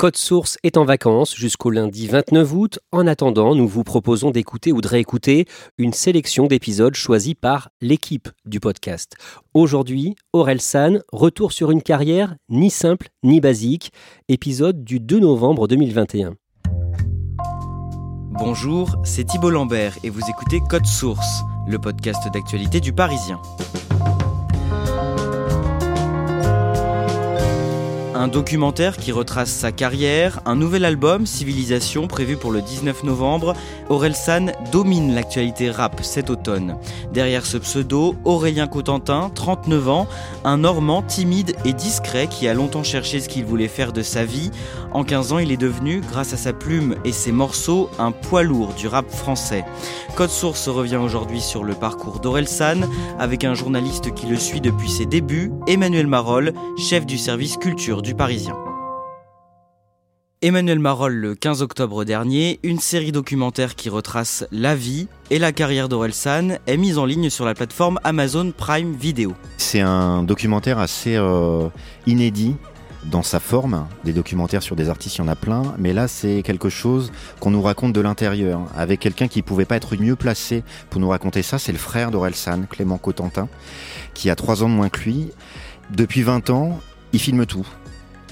Code Source est en vacances jusqu'au lundi 29 août. En attendant, nous vous proposons d'écouter ou de réécouter une sélection d'épisodes choisis par l'équipe du podcast. Aujourd'hui, Aurel San, retour sur une carrière ni simple ni basique, épisode du 2 novembre 2021. Bonjour, c'est Thibault Lambert et vous écoutez Code Source, le podcast d'actualité du Parisien. Un documentaire qui retrace sa carrière, un nouvel album, Civilisation, prévu pour le 19 novembre. Aurel San domine l'actualité rap cet automne. Derrière ce pseudo, Aurélien Cotentin, 39 ans, un Normand timide et discret qui a longtemps cherché ce qu'il voulait faire de sa vie. En 15 ans, il est devenu, grâce à sa plume et ses morceaux, un poids lourd du rap français. Code Source revient aujourd'hui sur le parcours d'Aurel San avec un journaliste qui le suit depuis ses débuts, Emmanuel Marolle, chef du service culture du Parisien. Emmanuel Marolle le 15 octobre dernier, une série documentaire qui retrace la vie et la carrière d'Orelsan est mise en ligne sur la plateforme Amazon Prime Video. C'est un documentaire assez euh, inédit dans sa forme. Des documentaires sur des artistes, il y en a plein, mais là c'est quelque chose qu'on nous raconte de l'intérieur, avec quelqu'un qui pouvait pas être mieux placé pour nous raconter ça, c'est le frère d'Orelsan, Clément Cotentin, qui a trois ans de moins que lui. Depuis 20 ans, il filme tout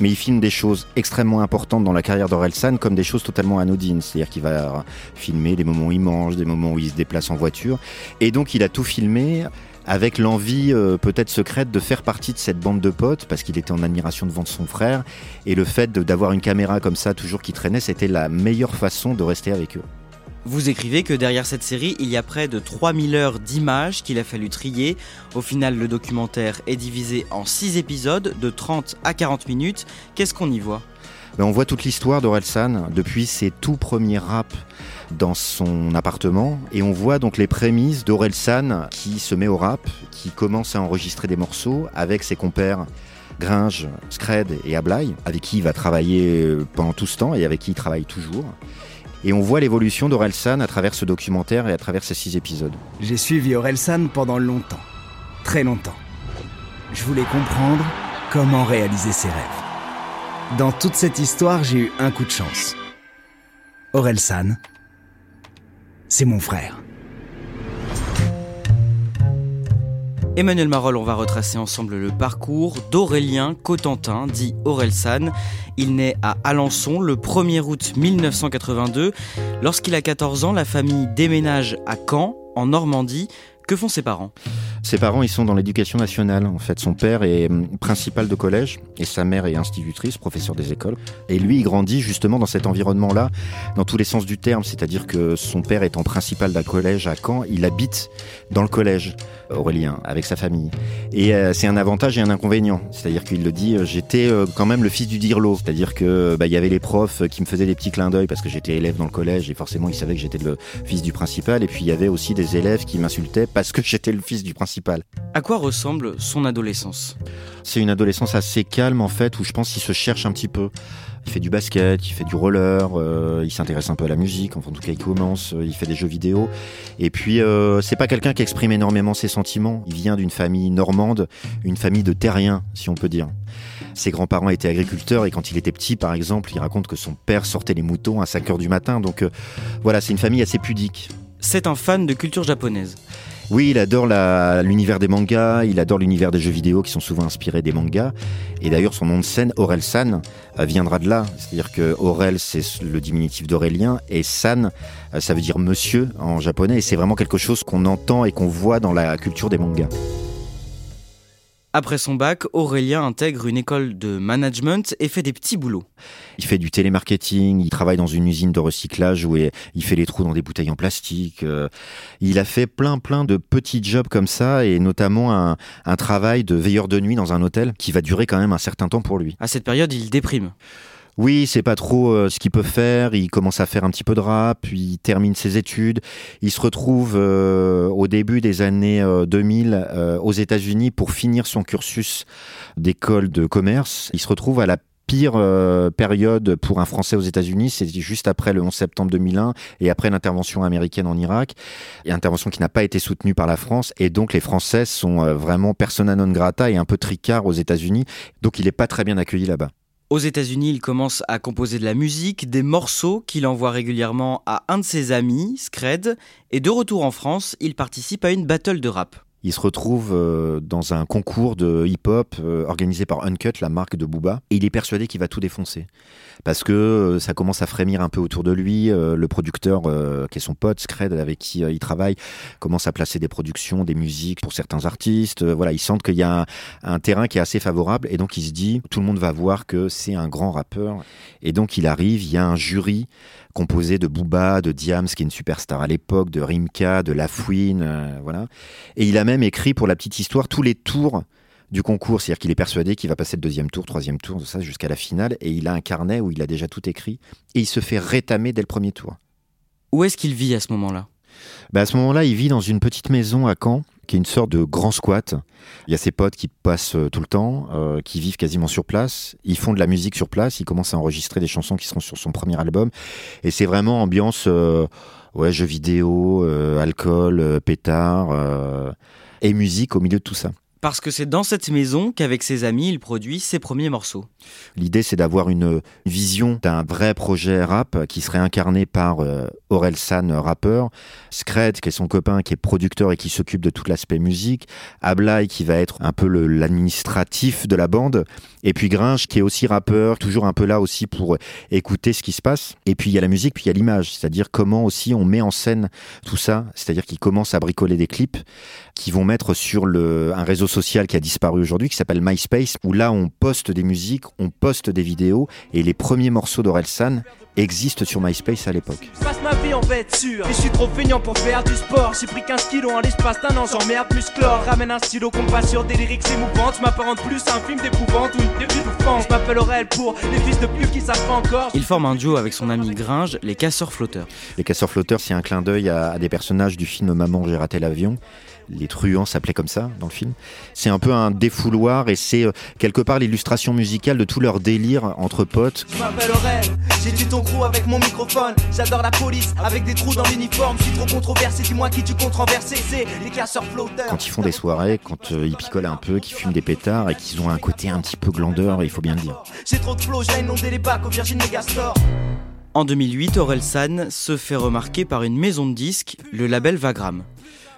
mais il filme des choses extrêmement importantes dans la carrière d'Orelsan comme des choses totalement anodines. C'est-à-dire qu'il va filmer des moments où il mange, des moments où il se déplace en voiture. Et donc il a tout filmé avec l'envie euh, peut-être secrète de faire partie de cette bande de potes parce qu'il était en admiration devant son frère. Et le fait d'avoir une caméra comme ça toujours qui traînait, c'était la meilleure façon de rester avec eux. Vous écrivez que derrière cette série, il y a près de 3000 heures d'images qu'il a fallu trier. Au final, le documentaire est divisé en 6 épisodes de 30 à 40 minutes. Qu'est-ce qu'on y voit? Ben, On voit toute l'histoire d'Orelsan depuis ses tout premiers raps dans son appartement et on voit donc les prémices d'Orelsan qui se met au rap, qui commence à enregistrer des morceaux avec ses compères Gringe, Scred et Ablay, avec qui il va travailler pendant tout ce temps et avec qui il travaille toujours. Et on voit l'évolution d'Orelsan à travers ce documentaire et à travers ces six épisodes. J'ai suivi Orelsan pendant longtemps, très longtemps. Je voulais comprendre comment réaliser ses rêves. Dans toute cette histoire, j'ai eu un coup de chance. Orelsan, c'est mon frère. Emmanuel Marolle, on va retracer ensemble le parcours d'Aurélien Cotentin, dit Aurelsan. Il naît à Alençon le 1er août 1982. Lorsqu'il a 14 ans, la famille déménage à Caen, en Normandie. Que font ses parents? Ses parents, ils sont dans l'éducation nationale. En fait, son père est hum, principal de collège et sa mère est institutrice, professeur des écoles. Et lui, il grandit justement dans cet environnement-là, dans tous les sens du terme. C'est-à-dire que son père étant principal d'un collège à Caen, il habite dans le collège, Aurélien, avec sa famille. Et euh, c'est un avantage et un inconvénient. C'est-à-dire qu'il le dit, euh, j'étais euh, quand même le fils du dirlo. C'est-à-dire que bah, il y avait les profs qui me faisaient des petits clins d'œil parce que j'étais élève dans le collège et forcément ils savaient que j'étais le fils du principal. Et puis il y avait aussi des élèves qui m'insultaient parce que j'étais le fils du principal. À quoi ressemble son adolescence? C'est une adolescence assez calme en fait, où je pense qu'il se cherche un petit peu. Il fait du basket, il fait du roller, euh, il s'intéresse un peu à la musique, enfin en tout cas il commence, euh, il fait des jeux vidéo. Et puis euh, c'est pas quelqu'un qui exprime énormément ses sentiments. Il vient d'une famille normande, une famille de terriens, si on peut dire. Ses grands-parents étaient agriculteurs et quand il était petit, par exemple, il raconte que son père sortait les moutons à 5 heures du matin. Donc voilà, c'est une famille assez pudique. C'est un fan de culture japonaise. Oui, il adore l'univers des mangas, il adore l'univers des jeux vidéo qui sont souvent inspirés des mangas. Et d'ailleurs, son nom de scène, Aurel San, euh, viendra de là. C'est-à-dire que Aurel, c'est le diminutif d'Aurélien, et San, euh, ça veut dire monsieur en japonais. Et c'est vraiment quelque chose qu'on entend et qu'on voit dans la culture des mangas. Après son bac, Aurélien intègre une école de management et fait des petits boulots. Il fait du télémarketing, il travaille dans une usine de recyclage où il fait les trous dans des bouteilles en plastique. Euh. Il a fait plein plein de petits jobs comme ça et notamment un, un travail de veilleur de nuit dans un hôtel qui va durer quand même un certain temps pour lui. À cette période, il déprime. Oui, c'est pas trop euh, ce qu'il peut faire. Il commence à faire un petit peu de rap, puis il termine ses études. Il se retrouve euh, au début des années 2000 euh, aux États-Unis pour finir son cursus d'école de commerce. Il se retrouve à la pire période pour un Français aux États-Unis, c'est juste après le 11 septembre 2001 et après l'intervention américaine en Irak, intervention qui n'a pas été soutenue par la France, et donc les Français sont vraiment persona non grata et un peu tricard aux États-Unis, donc il n'est pas très bien accueilli là-bas. Aux États-Unis, il commence à composer de la musique, des morceaux qu'il envoie régulièrement à un de ses amis, Scred, et de retour en France, il participe à une battle de rap. Il se retrouve euh, dans un concours de hip-hop euh, organisé par Uncut, la marque de Booba, et il est persuadé qu'il va tout défoncer parce que euh, ça commence à frémir un peu autour de lui. Le producteur, qui est son pote, Scred, avec qui il travaille, commence à placer des productions, des musiques pour certains artistes. voilà, il sent qu'il y a un, terrain qui est assez favorable et donc il se dit, tout le monde va voir que c'est un grand rappeur. Et donc il arrive, il y a un jury composé de Booba, de Diams, qui est une superstar à l'époque, de Rimka, de Lafouine, voilà. Et il a écrit pour la petite histoire tous les tours du concours, c'est-à-dire qu'il est persuadé qu'il va passer le deuxième tour, troisième tour, ça jusqu'à la finale, et il a un carnet où il a déjà tout écrit, et il se fait rétamer dès le premier tour. Où est-ce qu'il vit à ce moment-là? Bah À ce moment-là, il vit dans une petite maison à Caen, qui est une sorte de grand squat. Il y a ses potes qui passent euh, tout le temps, euh, qui vivent quasiment sur place. Ils font de la musique sur place. Ils commencent à enregistrer des chansons qui seront sur son premier album. Et c'est vraiment ambiance euh, ouais, jeux vidéo, alcool, pétard et musique au milieu de tout ça parce que c'est dans cette maison qu'avec ses amis, il produit ses premiers morceaux. L'idée, c'est d'avoir une vision d'un vrai projet rap qui serait incarné par euh, Aurel San, rappeur, Scred, qui est son copain, qui est producteur et qui s'occupe de tout l'aspect musique, Ablai, qui va être un peu l'administratif de la bande, et puis Gringe, qui est aussi rappeur, toujours un peu là aussi pour écouter ce qui se passe. Et puis il y a la musique, puis il y a l'image, c'est-à-dire comment aussi on met en scène tout ça, c'est-à-dire qu'il commence à bricoler des clips qui vont mettre sur le, un réseau social qui a disparu aujourd'hui, qui s'appelle MySpace, où là on poste des musiques, on poste des vidéos, et les premiers morceaux d'Orelsan existent sur MySpace à l'époque. Je passe ma vie en bête sûre, et je suis trop feignant pour faire du sport. J'ai pris 15 kilos en l'espace d'un an, j'emmerde musclore. Ramène un stylo, compas sur des lyrics émouvantes. Je m'apparente plus à un film d'épouvante ou une début. Je m'appelle Aurel pour les fils de pute qui savent pas encore. Il forme un duo avec son ami Gringe, les Casseurs Flotteurs. Les Casseurs Flotteurs, c'est un clin d'œil à, à des personnages du film Maman, j'ai raté l'avion les truands s'appelaient comme ça dans le film. C'est un peu un défouloir et c'est euh, quelque part l'illustration musicale de tout leur délire entre potes. Je m'appelle Aurel, j'ai du ton crew avec mon microphone. J'adore la police avec des trous dans l'uniforme. Je suis trop controversé, dis-moi qui tu controversé. C'est les casseurs flotteurs. Quand ils font des soirées, quand euh, ils picolent un peu, qu'ils fument des pétards et qu'ils ont un côté un petit peu glandeur, il faut bien le dire. J'ai trop de flow, j'ai inondé les bacs au Virgin Megastore. En 2008, Aurel San se fait remarquer par une maison de disques, le label Vagram.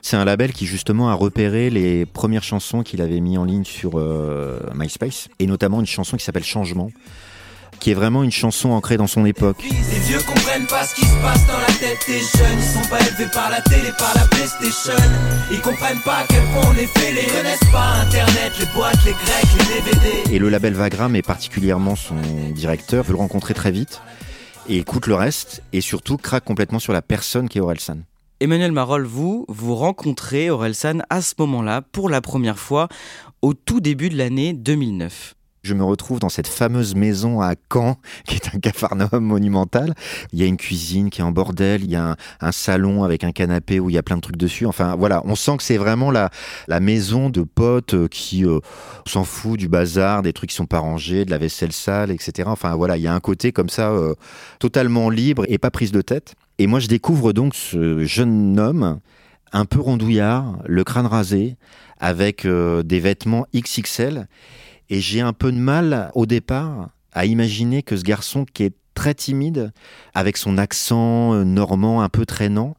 C'est un label qui justement a repéré les premières chansons qu'il avait mis en ligne sur euh, MySpace, et notamment une chanson qui s'appelle Changement, qui est vraiment une chanson ancrée dans son époque. Les vieux comprennent pas ce qui se passe dans la tête des jeunes, ils sont pas élevés par la télé, par la PlayStation. Ils comprennent pas à quel point on est fait, les connaissent pas? Internet, les boîtes, les grecs, les DVD. Et le label Vagram et particulièrement son directeur veut le rencontrer très vite et écoute le reste et surtout craque complètement sur la personne qui est Orelsan. Emmanuel Marol, vous, vous rencontrez Orelsan à ce moment-là pour la première fois au tout début de l'année 2009 je me retrouve dans cette fameuse maison à Caen, qui est un capharnaüm monumental. Il y a une cuisine qui est en bordel, il y a un, salon avec un canapé où il y a plein de trucs dessus. Enfin, voilà, on sent que c'est vraiment la, la maison de potes euh, qui euh, s'en fout du bazar, des trucs qui sont pas rangés, de la vaisselle sale, etc. Enfin, voilà, il y a un côté comme ça, euh, totalement libre et pas prise de tête. Et moi, je découvre donc ce jeune homme, un peu rondouillard, le crâne rasé, avec des vêtements XXL. Et j'ai un peu de mal au départ à imaginer que ce garçon qui est très timide, avec son accent euh, normand un peu traînant,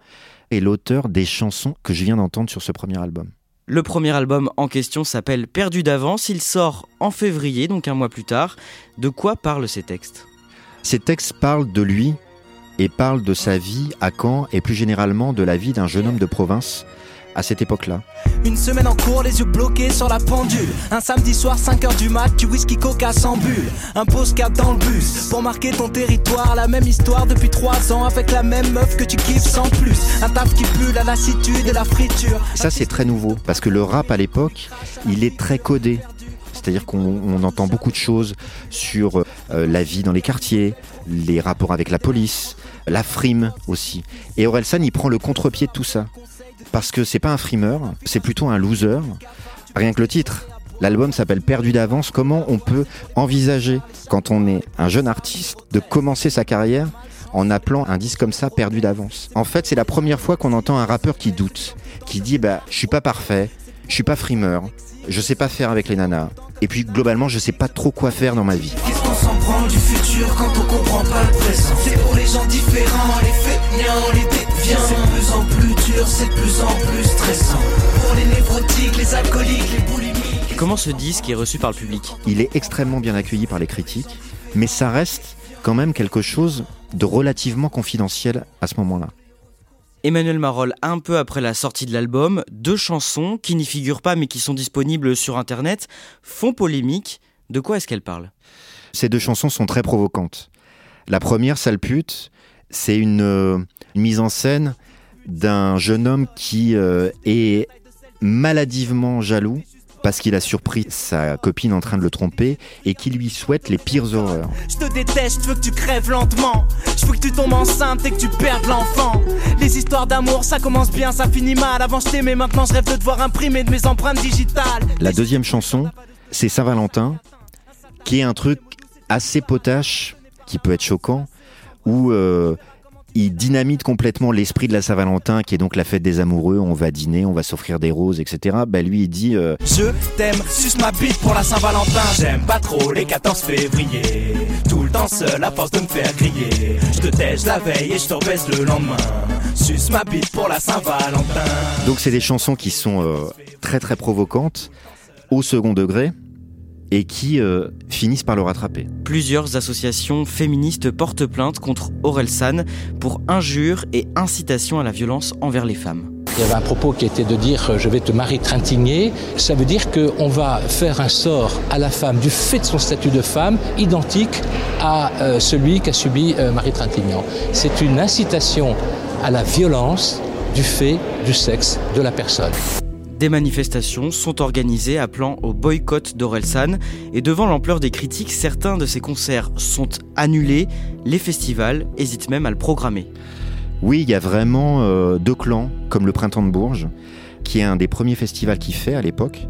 est l'auteur des chansons que je viens d'entendre sur ce premier album. Le premier album en question s'appelle Perdu d'avance, il sort en février, donc un mois plus tard. De quoi parlent ces textes? Ces textes parlent de lui et parlent de sa vie à Caen et plus généralement de la vie d'un jeune homme de province à cette époque-là. Une semaine en cours, les yeux bloqués sur la pendule. Un samedi soir, 5h du mat, du whisky coca sans bulle. Un cap dans le bus pour marquer ton territoire. La même histoire depuis 3 ans avec la même meuf que tu kiffes sans plus. Un taf qui pue la lassitude et la friture. Ça, c'est très nouveau parce que le rap à l'époque, il est très codé. C'est-à-dire qu'on entend beaucoup de choses sur euh, la vie dans les quartiers, les rapports avec la police, la frime aussi. Et Orelsan, il prend le contre-pied de tout ça parce que c'est pas un frimeur, c'est plutôt un loser. Rien que le titre. L'album s'appelle Perdu d'avance. Comment on peut envisager, quand on est un jeune artiste, de commencer sa carrière en appelant un disque comme ça Perdu d'avance? En fait, c'est la première fois qu'on entend un rappeur qui doute, qui dit bah je suis pas parfait, je suis pas frimeur, je sais pas faire avec les nanas. Et puis globalement, je sais pas trop quoi faire dans ma vie. Qu'est-ce qu'on s'en prend du futur quand on comprend pas le présent C'est pour les gens différents, les feignants, les déviants. C'est de plus en plus dur, c'est de plus en plus stressant. Pour les névrotiques, les alcooliques, les boulimiques. Comment ce disque est reçu par le public? Il est extrêmement bien accueilli par les critiques, mais ça reste quand même quelque chose de relativement confidentiel à ce moment-là. Emmanuel Marol, un peu après la sortie de l'album, deux chansons qui n'y figurent pas mais qui sont disponibles sur Internet font polémique. De quoi est-ce qu'elles parlent? Ces deux chansons sont très provocantes. La première, Sale pute, c'est une, euh, mise en scène d'un jeune homme qui euh, est maladivement jaloux parce qu'il a surpris sa copine en train de le tromper et qui lui souhaite les pires horreurs. Je te déteste, je veux que tu crèves lentement. Je veux que tu tombes enceinte et que tu perdes l'enfant. Les histoires d'amour, ça commence bien, ça finit mal. Avant je t'aimais, maintenant je rêve de te voir imprimer de mes empreintes digitales. La deuxième chanson, c'est Saint-Valentin, qui est un truc assez potache, qui peut être choquant, où euh, il dynamite complètement l'esprit de la Saint-Valentin, qui est donc la fête des amoureux. On va dîner, on va s'offrir des roses, etc. Bah lui, il dit euh, Je t'aime, suce ma bite pour la Saint-Valentin. J'aime pas trop les 14 février. Tout le temps seul à force de me faire griller. Je te tèche la veille et je te rebaisse le lendemain. Suce ma bite pour la Saint-Valentin. Donc c'est des chansons qui sont euh, très très provocantes au second degré et qui euh, finissent par le rattraper. Plusieurs associations féministes portent plainte contre San pour injures et incitation à la violence envers les femmes. Il y avait un propos qui était de dire je vais te marier trintigner. Ça veut dire qu'on va faire un sort à la femme du fait de son statut de femme identique à euh, celui qu'a subi euh, Marie Trintignant. C'est une incitation à la violence du fait du sexe de la personne. Des manifestations sont organisées appelant au boycott d'Orelsan et devant l'ampleur des critiques, certains de ces concerts sont annulés. Les festivals hésitent même à le programmer. Oui, il y a vraiment euh, deux clans, comme le Printemps de Bourges, qui est un des premiers festivals qu'il fait à l'époque,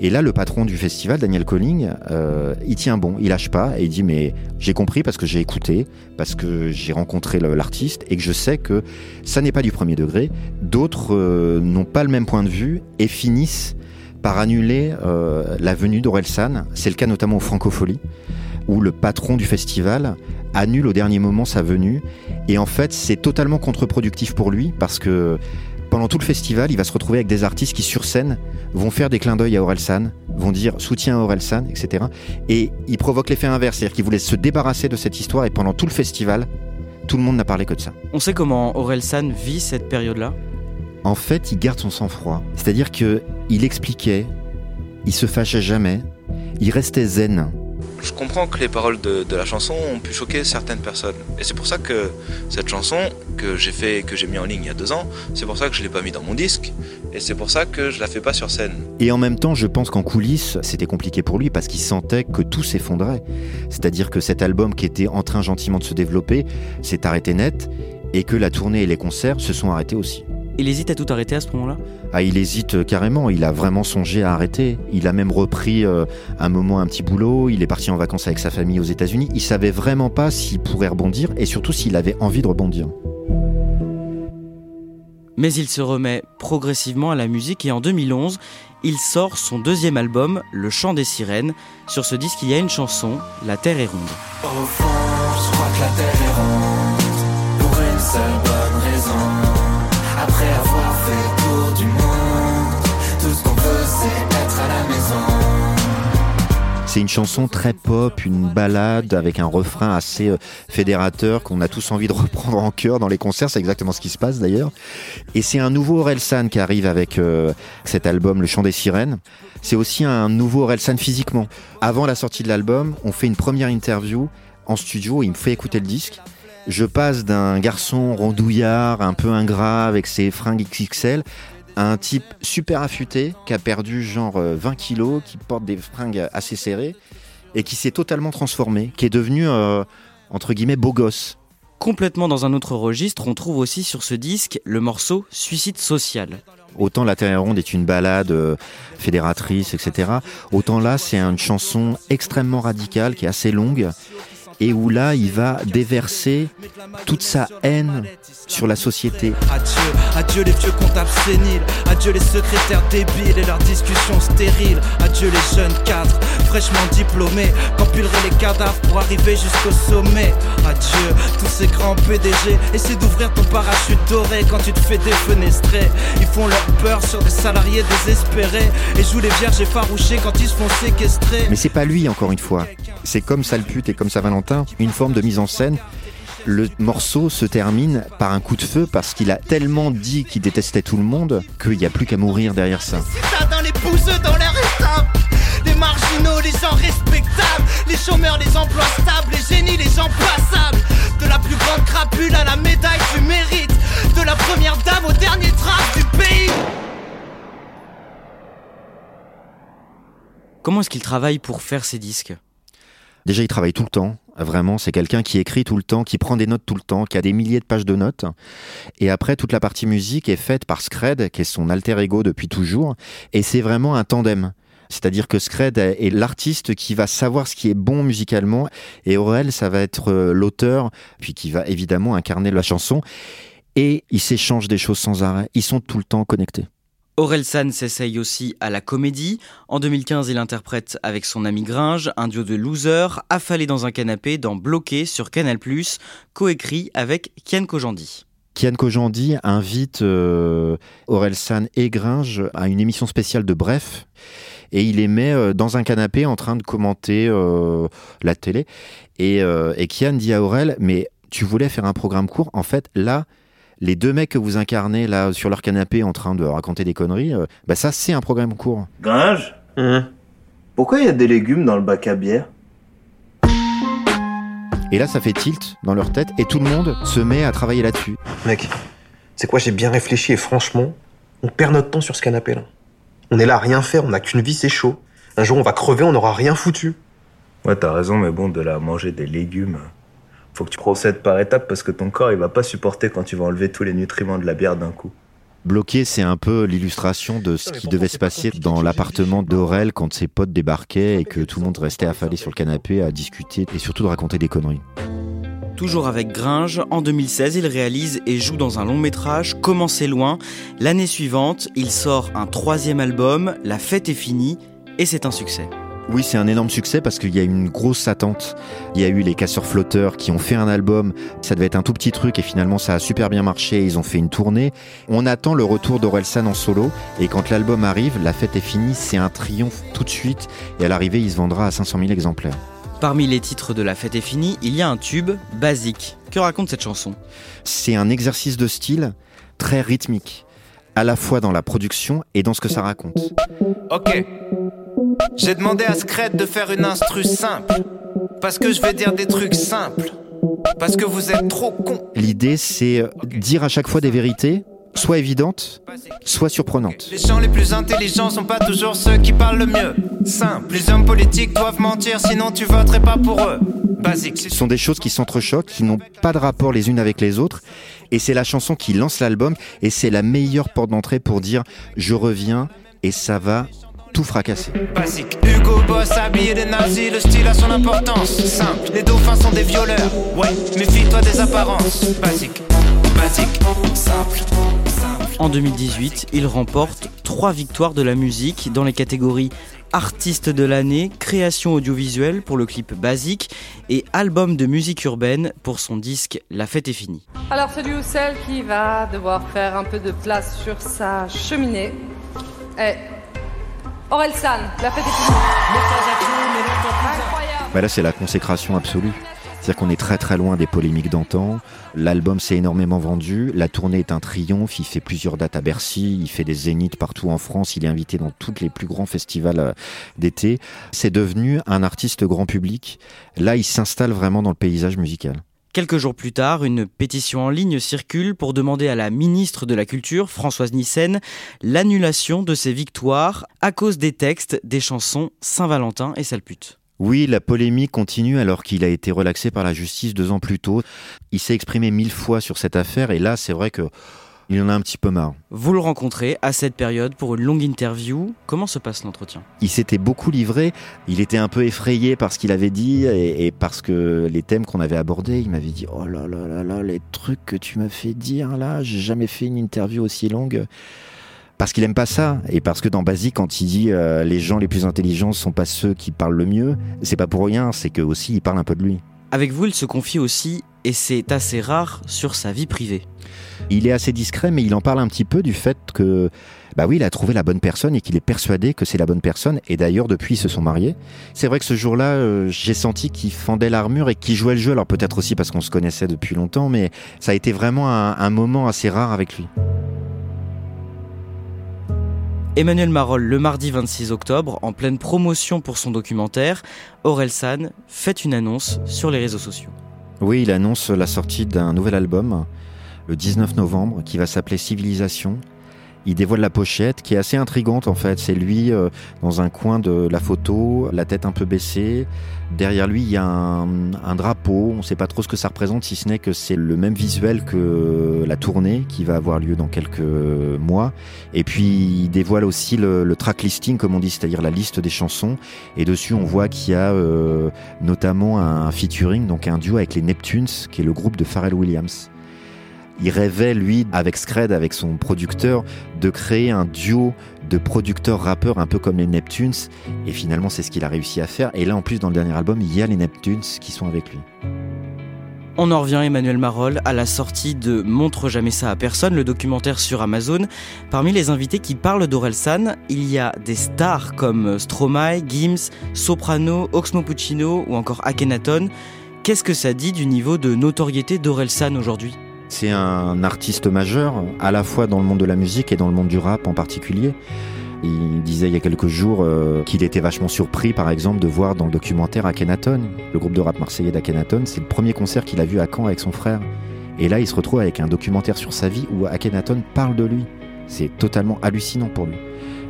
et là, le patron du festival, Daniel Colling, euh, il tient bon, il lâche pas et il dit mais j'ai compris parce que j'ai écouté, parce que j'ai rencontré l'artiste et que je sais que ça n'est pas du premier degré. D'autres euh, n'ont pas le même point de vue et finissent par annuler euh, la venue d'Orelsan. C'est le cas notamment au Francofolie, où le patron du festival annule au dernier moment sa venue. Et en fait, c'est totalement contre-productif pour lui parce que pendant tout le festival, il va se retrouver avec des artistes qui, sur scène, vont faire des clins d'œil à Orelsan, vont dire soutien à Orelsan, etc. Et il provoque l'effet inverse, c'est-à-dire qu'il voulait se débarrasser de cette histoire et pendant tout le festival, tout le monde n'a parlé que de ça. On sait comment Orelsan vit cette période-là? En fait, il garde son sang-froid. C'est-à-dire qu'il expliquait, il se fâchait jamais, il restait zen je comprends que les paroles de, la chanson ont pu choquer certaines personnes. Et c'est pour ça que cette chanson que j'ai fait, que j'ai mis en ligne il y a deux ans, c'est pour ça que je l'ai pas mis dans mon disque. Et c'est pour ça que je la fais pas sur scène. Et en même temps, je pense qu'en coulisses, c'était compliqué pour lui parce qu'il sentait que tout s'effondrait. C'est-à-dire que cet album qui était en train gentiment de se développer s'est arrêté net et que la tournée et les concerts se sont arrêtés aussi. Il hésite à tout arrêter à ce moment-là? Ah, il hésite euh, carrément. Il a vraiment songé à arrêter. Il a même repris euh, un moment un petit boulot. Il est parti en vacances avec sa famille aux États-Unis. Il savait vraiment pas s'il pourrait rebondir et surtout s'il avait envie de rebondir. Mais il se remet progressivement à la musique et en 2011, il sort son deuxième album, Le Chant des Sirènes. Sur ce disque, il y a une chanson, La Terre est ronde. Au fond, je crois que la Terre est ronde, pour une seule bonne raison Après avoir fait le tour du monde, tout ce qu'on veut c'est être à la maison. C'est une chanson très pop, une balade avec un refrain assez euh, fédérateur qu'on a tous envie de reprendre en chœur dans les concerts. C'est exactement ce qui se passe d'ailleurs. Et c'est un nouveau Orelsan qui arrive avec euh, cet album, Le Chant des Sirènes. C'est aussi un nouveau Orelsan physiquement. Avant la sortie de l'album, on fait une première interview en studio. Il me fait écouter le disque. Je passe d'un garçon rondouillard, un peu ingrat, avec ses fringues XXL, un type super affûté qui a perdu genre 20 euh, kilos, qui porte des fringues assez serrées et qui s'est totalement transformé, qui est devenu euh, entre guillemets beau gosse. Complètement dans un autre registre, on trouve aussi sur ce disque le morceau Suicide social. Autant La Terre ronde est une balade euh, fédératrice, etc. Autant là, c'est une chanson extrêmement radicale qui est assez longue et où là, il va déverser toute sa haine sur la société. Adieu, adieu les vieux comptables séniles, adieu les secrétaires débiles et leurs discussions stériles, adieu les jeunes cadres fraîchement diplômés, qu'empileraient les cadavres pour arriver jusqu'au sommet. Adieu, tous ces grands PDG, essaie d'ouvrir ton parachute doré quand tu te fais défenestrer. Ils font leur peur sur des salariés désespérés et jouent les vierges effarouchés quand ils se font séquestrer. Mais c'est pas lui, encore une fois. C'est comme Sale pute et comme ça Une forme de mise en scène. Le morceau se termine par un coup de feu parce qu'il a tellement dit qu'il détestait tout le monde qu'il n'y a plus qu'à mourir derrière ça. dans les pousseux dans l'air étapes Les marginaux, les gens respectables. Les chômeurs, les emplois stables. Les génies, les gens passables. De la plus grande crapule à la médaille du mérite. De la première dame au dernier trace du pays. Comment est-ce qu'il travaille pour faire ses disques? Déjà, il travaille tout le temps. Vraiment, c'est quelqu'un qui écrit tout le temps, qui prend des notes tout le temps, qui a des milliers de pages de notes. Et après, toute la partie musique est faite par Scred, qui est son alter ego depuis toujours. Et c'est vraiment un tandem. C'est-à-dire que Scred est l'artiste qui va savoir ce qui est bon musicalement et Aurel, ça va être euh, l'auteur, puis qui va évidemment incarner la chanson. Et ils s'échangent des choses sans arrêt. Ils sont tout le temps connectés. San s'essaye aussi à la comédie. En 2015, il interprète avec son ami Gringe un duo de losers affalés dans un canapé dans Bloqué sur Canal+, coécrit avec Kian Kojandi. Kian Kojandi invite euh, San et Gringe à une émission spéciale de Bref et il les met euh, dans un canapé en train de commenter euh, la télé et, euh, et Kian dit à Aurel mais tu voulais faire un programme court en fait là les deux mecs que vous incarnez là sur leur canapé en train de raconter des conneries, euh, bah ça c'est un programme court. Gringe hein Pourquoi il y a des légumes dans le bac à bière Et là ça fait tilt dans leur tête et tout le monde se met à travailler là-dessus. Mec, c'est quoi j'ai bien réfléchi et franchement, on perd notre temps sur ce canapé là. On est là à rien faire, on n'a qu'une vie, c'est chaud. Un jour on va crever, on n'aura rien foutu. Ouais, t'as raison, mais bon, de la manger des légumes faut que tu procèdes par étapes parce que ton corps il va pas supporter quand tu vas enlever tous les nutriments de la bière d'un coup. Bloqué, c'est un peu l'illustration de ce qui devait se passer dans l'appartement d'Aurel quand ses potes débarquaient et que tout le monde restait affalé sur le canapé à discuter et surtout de raconter des conneries. Toujours avec Gringe, en 2016, il réalise et joue dans un long métrage, Comment c'est loin. L'année suivante, il sort un troisième album, La fête est finie, et c'est un succès. Oui, c'est un énorme succès parce qu'il y a une grosse attente. Il y a eu les casseurs flotteurs qui ont fait un album. Ça devait être un tout petit truc et finalement ça a super bien marché. Ils ont fait une tournée. On attend le retour d'Orelsan en solo et quand l'album arrive, la fête est finie. C'est un triomphe tout de suite et à l'arrivée, il se vendra à 500 000 exemplaires. Parmi les titres de La fête est finie, il y a un tube, Basique. Que raconte cette chanson? C'est un exercice de style très rythmique, à la fois dans la production et dans ce que ça raconte. Ok. J'ai demandé à Scred de faire une instru simple. Parce que je vais dire des trucs simples. Parce que vous êtes trop con. L'idée, c'est euh, dire à chaque fois des vérités, soit évidentes, soit surprenantes. Les gens les plus intelligents sont pas toujours ceux qui parlent le mieux. Simple. Les hommes politiques doivent mentir, sinon tu voterais pas pour eux. Basique. Ce sont des choses qui s'entrechoquent, qui n'ont pas de rapport les unes avec les autres. Et c'est la chanson qui lance l'album. Et c'est la meilleure porte d'entrée pour dire je reviens et ça va tout fracassé. Basique. Hugo Boss habillé des nazis, le style a son importance. Simple, les dauphins sont des violeurs. Ouais, méfie-toi des apparences. Basique, basique, simple. En 2018, il remporte trois victoires de la musique dans les catégories artiste de l'année, création audiovisuelle pour le clip basique et album de musique urbaine pour son disque La fête est finie. Alors celui ou celle qui va devoir faire un peu de place sur sa cheminée est Aurel La fête est finie. Bah là, c'est la consécration absolue. C'est-à-dire qu'on est très très loin des polémiques d'antan. L'album s'est énormément vendu. La tournée est un triomphe. Il fait plusieurs dates à Bercy. Il fait des zéniths partout en France. Il est invité dans tous les plus grands festivals euh, d'été. C'est devenu un artiste grand public. Là, il s'installe vraiment dans le paysage musical. Quelques jours plus tard, une pétition en ligne circule pour demander à la ministre de la Culture, Françoise Nyssen, l'annulation de ses victoires à cause des textes des chansons Saint-Valentin et Salpute. Oui, la polémique continue alors qu'il a été relaxé par la justice deux ans plus tôt. Il s'est exprimé mille fois sur cette affaire et là, c'est vrai que il en a un petit peu marre. Vous le rencontrez à cette période pour une longue interview. Comment se passe l'entretien? Il s'était beaucoup livré. Il était un peu effrayé par ce qu'il avait dit et, et parce que les thèmes qu'on avait abordés, il m'avait dit Oh là là là là, les trucs que tu m'as fait dire là, j'ai jamais fait une interview aussi longue. Parce qu'il aime pas ça et parce que dans Basique, quand il dit euh, les gens les plus intelligents sont pas ceux qui parlent le mieux, c'est pas pour rien, c'est que aussi il parle un peu de lui. Avec vous, il se confie aussi, et c'est assez rare, sur sa vie privée. Il est assez discret, mais il en parle un petit peu du fait que, bah oui, il a trouvé la bonne personne et qu'il est persuadé que c'est la bonne personne. Et d'ailleurs, depuis, ils se sont mariés. C'est vrai que ce jour-là, euh, j'ai senti qu'il fendait l'armure et qu'il jouait le jeu. Alors peut-être aussi parce qu'on se connaissait depuis longtemps, mais ça a été vraiment un, un moment assez rare avec lui. Emmanuel Marolle, le mardi 26 octobre, en pleine promotion pour son documentaire, Aurel San fait une annonce sur les réseaux sociaux. Oui, il annonce la sortie d'un nouvel album le 19 novembre qui va s'appeler Civilisation. Il dévoile la pochette qui est assez intrigante en fait. C'est lui euh, dans un coin de la photo, la tête un peu baissée. Derrière lui, il y a un, drapeau. On ne sait pas trop ce que ça représente, si ce n'est que c'est le même visuel que la tournée qui va avoir lieu dans quelques mois. Et puis, il dévoile aussi le, le track listing, comme on dit, c'est-à-dire la liste des chansons. Et dessus, on voit qu'il y a euh, notamment un featuring, donc un duo avec les Neptunes, qui est le groupe de Pharrell Williams. Il rêvait, lui, avec Scred, avec son producteur, de créer un duo de producteurs-rappeurs un peu comme les Neptunes. Et finalement, c'est ce qu'il a réussi à faire. Et là, en plus, dans le dernier album, il y a les Neptunes qui sont avec lui. On en revient, Emmanuel Marolle, à la sortie de Montre jamais ça à personne, le documentaire sur Amazon. Parmi les invités qui parlent d'Orelsan, il y a des stars comme Stromae, Gims, Soprano, Oxmo Puccino ou encore Akhenaton. Qu'est-ce que ça dit du niveau de notoriété d'Orelsan aujourd'hui? C'est un artiste majeur, à la fois dans le monde de la musique et dans le monde du rap en particulier. Il disait il y a quelques jours euh, qu'il était vachement surpris, par exemple, de voir dans le documentaire Akhenaton, le groupe de rap marseillais d'Akhenaton. C'est le premier concert qu'il a vu à Caen avec son frère. Et là, il se retrouve avec un documentaire sur sa vie où Akhenaton parle de lui. C'est totalement hallucinant pour lui.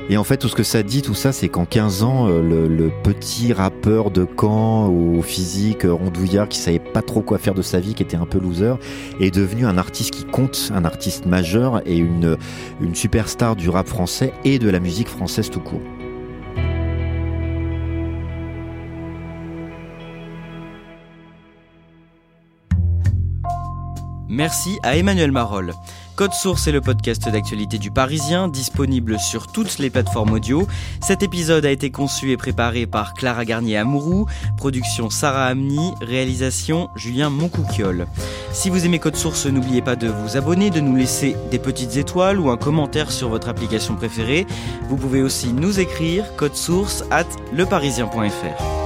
Et en fait, tout ce que ça dit, tout ça, c'est qu'en 15 ans, euh, le, le petit rappeur de Caen au physique euh, rondouillard qui savait pas trop quoi faire de sa vie, qui était un peu loser, est devenu un artiste qui compte, un artiste majeur et une, une superstar du rap français et de la musique française tout court. Merci à Emmanuel Marolle. Code Source est le podcast d'actualité du Parisien, disponible sur toutes les plateformes audio. Cet épisode a été conçu et préparé par Clara Garnier-Amouroux, production Sarah Amni, réalisation Julien Moncouquiole. Si vous aimez Code Source, n'oubliez pas de vous abonner, de nous laisser des petites étoiles ou un commentaire sur votre application préférée. Vous pouvez aussi nous écrire code source at leparisien.fr.